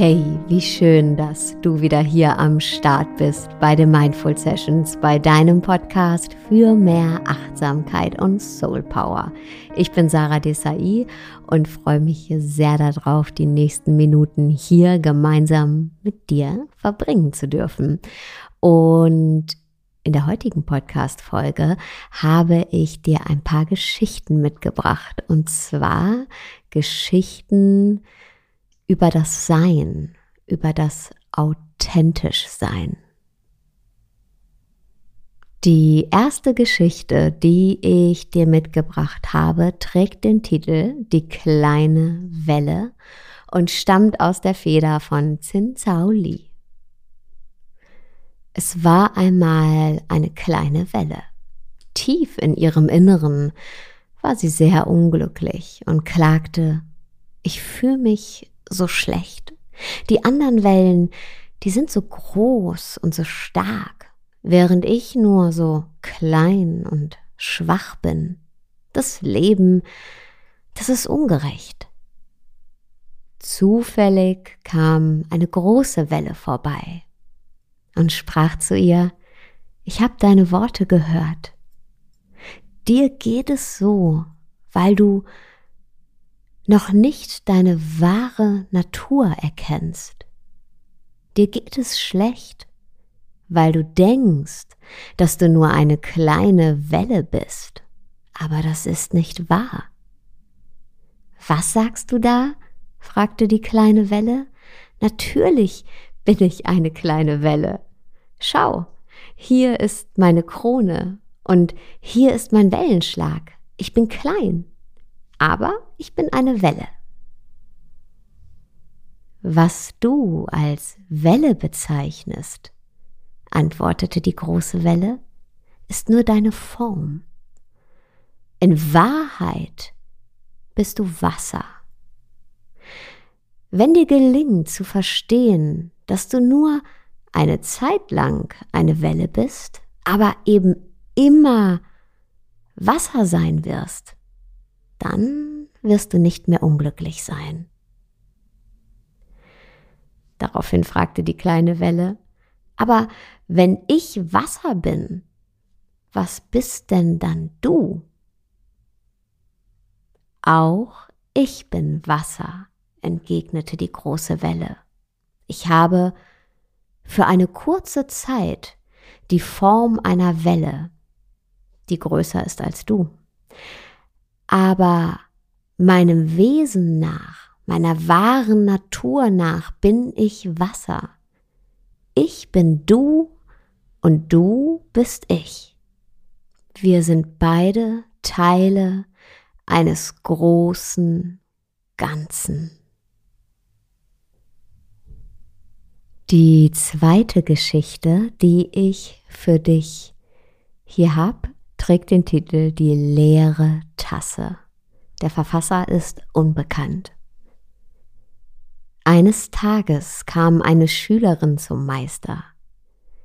Wie schön, dass du wieder hier am Start bist bei den Mindful Sessions, bei deinem Podcast für mehr Achtsamkeit und Soul Power. Ich bin Sarah Desai und freue mich sehr darauf, die nächsten Minuten hier gemeinsam mit dir verbringen zu dürfen. Und in der heutigen Podcast-Folge habe ich dir ein paar Geschichten mitgebracht. Und zwar Geschichten über das Sein, über das authentisch Sein. Die erste Geschichte, die ich dir mitgebracht habe, trägt den Titel Die kleine Welle und stammt aus der Feder von Zin Zhao Li. Es war einmal eine kleine Welle. Tief in ihrem Inneren war sie sehr unglücklich und klagte, ich fühle mich so schlecht die anderen Wellen, die sind so groß und so stark, während ich nur so klein und schwach bin. Das Leben, das ist ungerecht. Zufällig kam eine große Welle vorbei und sprach zu ihr, ich habe deine Worte gehört. Dir geht es so, weil du noch nicht deine wahre Natur erkennst. Dir geht es schlecht, weil du denkst, dass du nur eine kleine Welle bist, aber das ist nicht wahr. Was sagst du da? fragte die kleine Welle. Natürlich bin ich eine kleine Welle. Schau, hier ist meine Krone und hier ist mein Wellenschlag. Ich bin klein aber ich bin eine Welle. Was du als Welle bezeichnest, antwortete die große Welle, ist nur deine Form. In Wahrheit bist du Wasser. Wenn dir gelingt zu verstehen, dass du nur eine Zeit lang eine Welle bist, aber eben immer Wasser sein wirst, dann wirst du nicht mehr unglücklich sein. Daraufhin fragte die kleine Welle, aber wenn ich Wasser bin, was bist denn dann du? Auch ich bin Wasser, entgegnete die große Welle. Ich habe für eine kurze Zeit die Form einer Welle, die größer ist als du aber meinem Wesen nach, meiner wahren Natur nach bin ich Wasser. Ich bin du und du bist ich. Wir sind beide Teile eines großen Ganzen. Die zweite Geschichte, die ich für dich hier habe, trägt den Titel Die leere Tasse. Der Verfasser ist unbekannt. Eines Tages kam eine Schülerin zum Meister.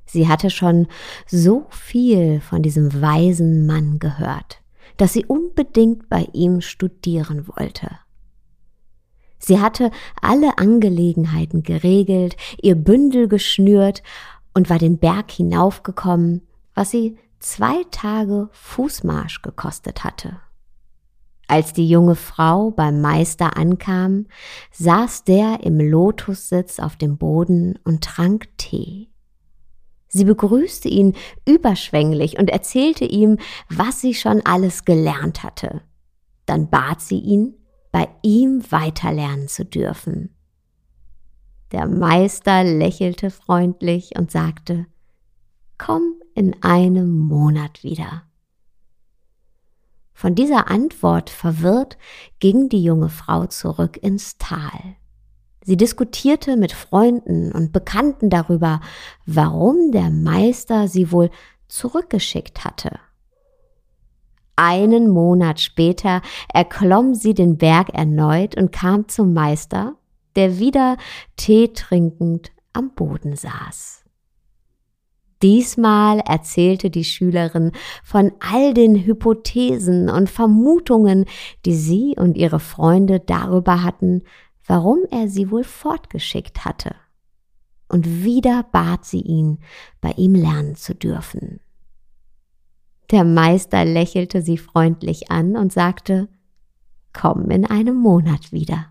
Sie hatte schon so viel von diesem weisen Mann gehört, dass sie unbedingt bei ihm studieren wollte. Sie hatte alle Angelegenheiten geregelt, ihr Bündel geschnürt und war den Berg hinaufgekommen, was sie zwei Tage Fußmarsch gekostet hatte. Als die junge Frau beim Meister ankam, saß der im Lotussitz auf dem Boden und trank Tee. Sie begrüßte ihn überschwänglich und erzählte ihm, was sie schon alles gelernt hatte. Dann bat sie ihn, bei ihm weiterlernen zu dürfen. Der Meister lächelte freundlich und sagte, Komm in einem Monat wieder. Von dieser Antwort verwirrt ging die junge Frau zurück ins Tal. Sie diskutierte mit Freunden und Bekannten darüber, warum der Meister sie wohl zurückgeschickt hatte. Einen Monat später erklomm sie den Berg erneut und kam zum Meister, der wieder Tee trinkend am Boden saß. Diesmal erzählte die Schülerin von all den Hypothesen und Vermutungen, die sie und ihre Freunde darüber hatten, warum er sie wohl fortgeschickt hatte. und wieder bat sie ihn, bei ihm lernen zu dürfen. Der Meister lächelte sie freundlich an und sagte, Komm in einem Monat wieder.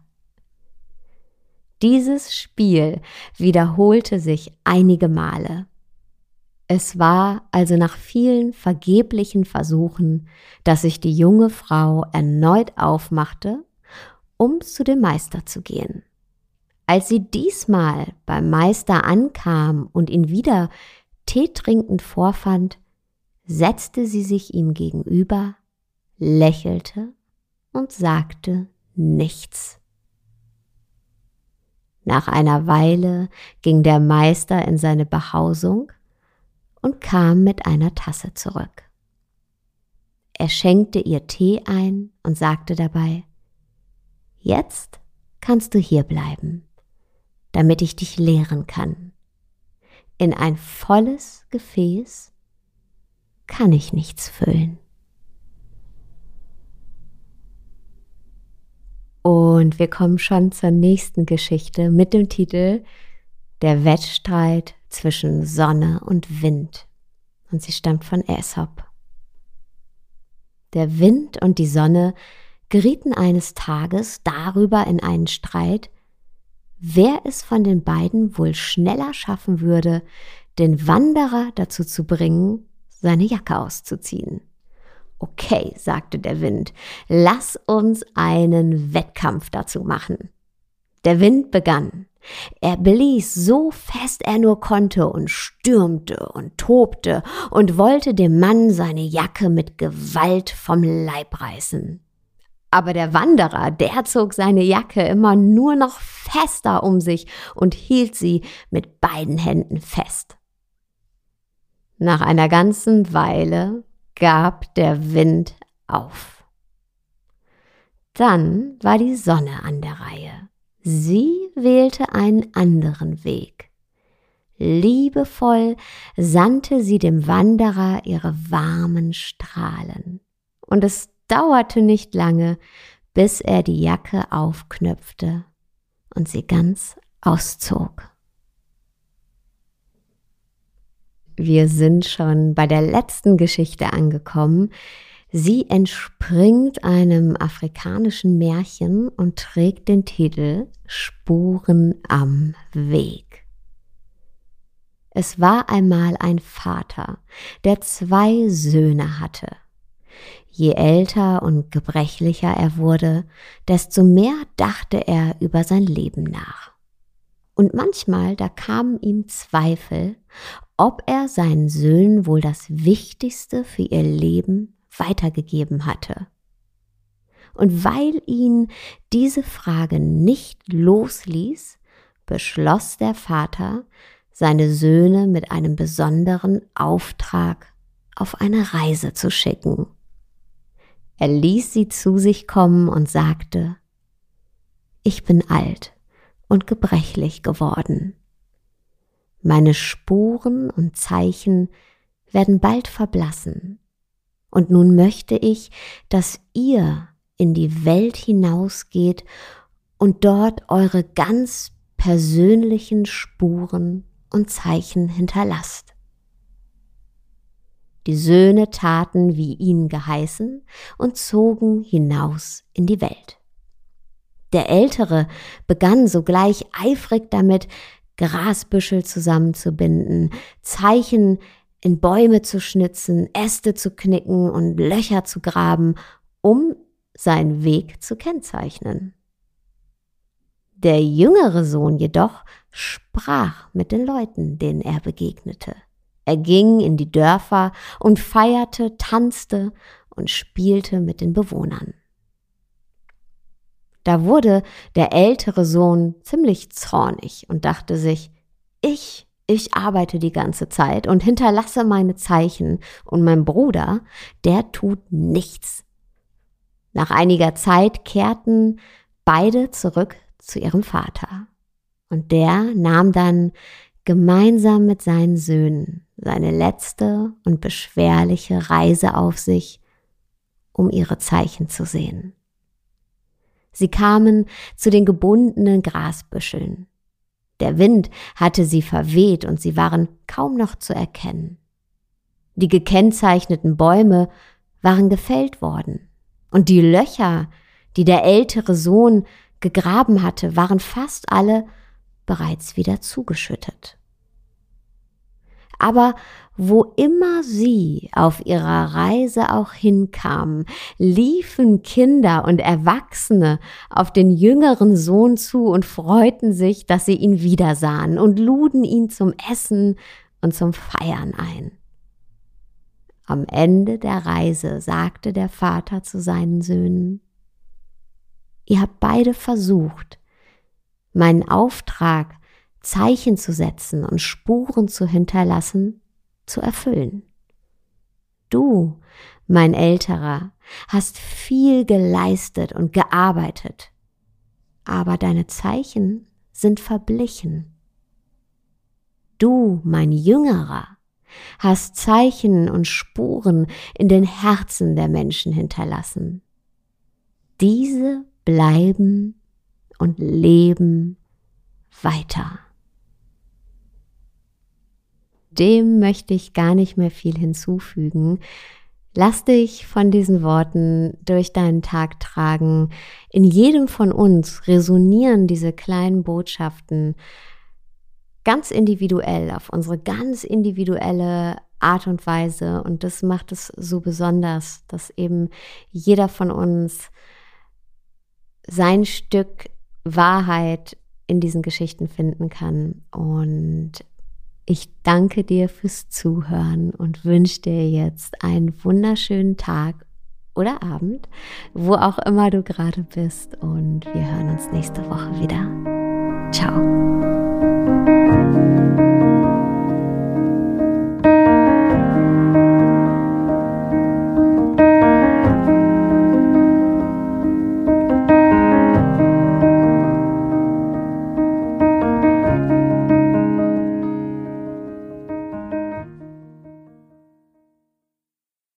Dieses Spiel wiederholte sich einige Male. Es war also nach vielen vergeblichen Versuchen, dass sich die junge Frau erneut aufmachte, um zu dem Meister zu gehen. Als sie diesmal beim Meister ankam und ihn wieder teetrinkend vorfand, setzte sie sich ihm gegenüber, lächelte und sagte nichts. Nach einer Weile ging der Meister in seine Behausung und kam mit einer Tasse zurück. Er schenkte ihr Tee ein und sagte dabei, Jetzt kannst du hier bleiben, damit ich dich lehren kann. In ein volles Gefäß kann ich nichts füllen. Und wir kommen schon zur nächsten Geschichte mit dem Titel Der Wettstreit zwischen Sonne und Wind. Und sie stammt von Aesop. Der Wind und die Sonne gerieten eines Tages darüber in einen Streit, wer es von den beiden wohl schneller schaffen würde, den Wanderer dazu zu bringen, seine Jacke auszuziehen. Okay, sagte der Wind, lass uns einen Wettkampf dazu machen. Der Wind begann. Er blies so fest er nur konnte und stürmte und tobte und wollte dem Mann seine Jacke mit Gewalt vom Leib reißen. Aber der Wanderer, der zog seine Jacke immer nur noch fester um sich und hielt sie mit beiden Händen fest. Nach einer ganzen Weile gab der Wind auf. Dann war die Sonne an der Reihe. Sie wählte einen anderen Weg. Liebevoll sandte sie dem Wanderer ihre warmen Strahlen. Und es dauerte nicht lange, bis er die Jacke aufknöpfte und sie ganz auszog. Wir sind schon bei der letzten Geschichte angekommen. Sie entspringt einem afrikanischen Märchen und trägt den Titel Spuren am Weg. Es war einmal ein Vater, der zwei Söhne hatte. Je älter und gebrechlicher er wurde, desto mehr dachte er über sein Leben nach. Und manchmal, da kamen ihm Zweifel, ob er seinen Söhnen wohl das Wichtigste für ihr Leben weitergegeben hatte. Und weil ihn diese Frage nicht losließ, beschloss der Vater, seine Söhne mit einem besonderen Auftrag auf eine Reise zu schicken. Er ließ sie zu sich kommen und sagte, ich bin alt und gebrechlich geworden. Meine Spuren und Zeichen werden bald verblassen. Und nun möchte ich, dass ihr in die Welt hinausgeht und dort eure ganz persönlichen Spuren und Zeichen hinterlasst. Die Söhne taten, wie ihnen geheißen, und zogen hinaus in die Welt. Der Ältere begann sogleich eifrig damit, Grasbüschel zusammenzubinden, Zeichen in Bäume zu schnitzen, Äste zu knicken und Löcher zu graben, um seinen Weg zu kennzeichnen. Der jüngere Sohn jedoch sprach mit den Leuten, denen er begegnete. Er ging in die Dörfer und feierte, tanzte und spielte mit den Bewohnern. Da wurde der ältere Sohn ziemlich zornig und dachte sich, ich, ich arbeite die ganze Zeit und hinterlasse meine Zeichen und mein Bruder, der tut nichts. Nach einiger Zeit kehrten beide zurück zu ihrem Vater. Und der nahm dann gemeinsam mit seinen Söhnen seine letzte und beschwerliche Reise auf sich, um ihre Zeichen zu sehen. Sie kamen zu den gebundenen Grasbüscheln. Der Wind hatte sie verweht und sie waren kaum noch zu erkennen. Die gekennzeichneten Bäume waren gefällt worden. Und die Löcher, die der ältere Sohn gegraben hatte, waren fast alle bereits wieder zugeschüttet. Aber wo immer sie auf ihrer Reise auch hinkamen, liefen Kinder und Erwachsene auf den jüngeren Sohn zu und freuten sich, dass sie ihn wiedersahen und luden ihn zum Essen und zum Feiern ein. Am Ende der Reise sagte der Vater zu seinen Söhnen, Ihr habt beide versucht, meinen Auftrag, Zeichen zu setzen und Spuren zu hinterlassen, zu erfüllen. Du, mein Älterer, hast viel geleistet und gearbeitet, aber deine Zeichen sind verblichen. Du, mein Jüngerer, hast Zeichen und Spuren in den Herzen der Menschen hinterlassen. Diese bleiben und leben weiter. Dem möchte ich gar nicht mehr viel hinzufügen. Lass dich von diesen Worten durch deinen Tag tragen. In jedem von uns resonieren diese kleinen Botschaften ganz individuell, auf unsere ganz individuelle Art und Weise. Und das macht es so besonders, dass eben jeder von uns sein Stück Wahrheit in diesen Geschichten finden kann. Und ich danke dir fürs Zuhören und wünsche dir jetzt einen wunderschönen Tag oder Abend, wo auch immer du gerade bist. Und wir hören uns nächste Woche wieder. Ciao.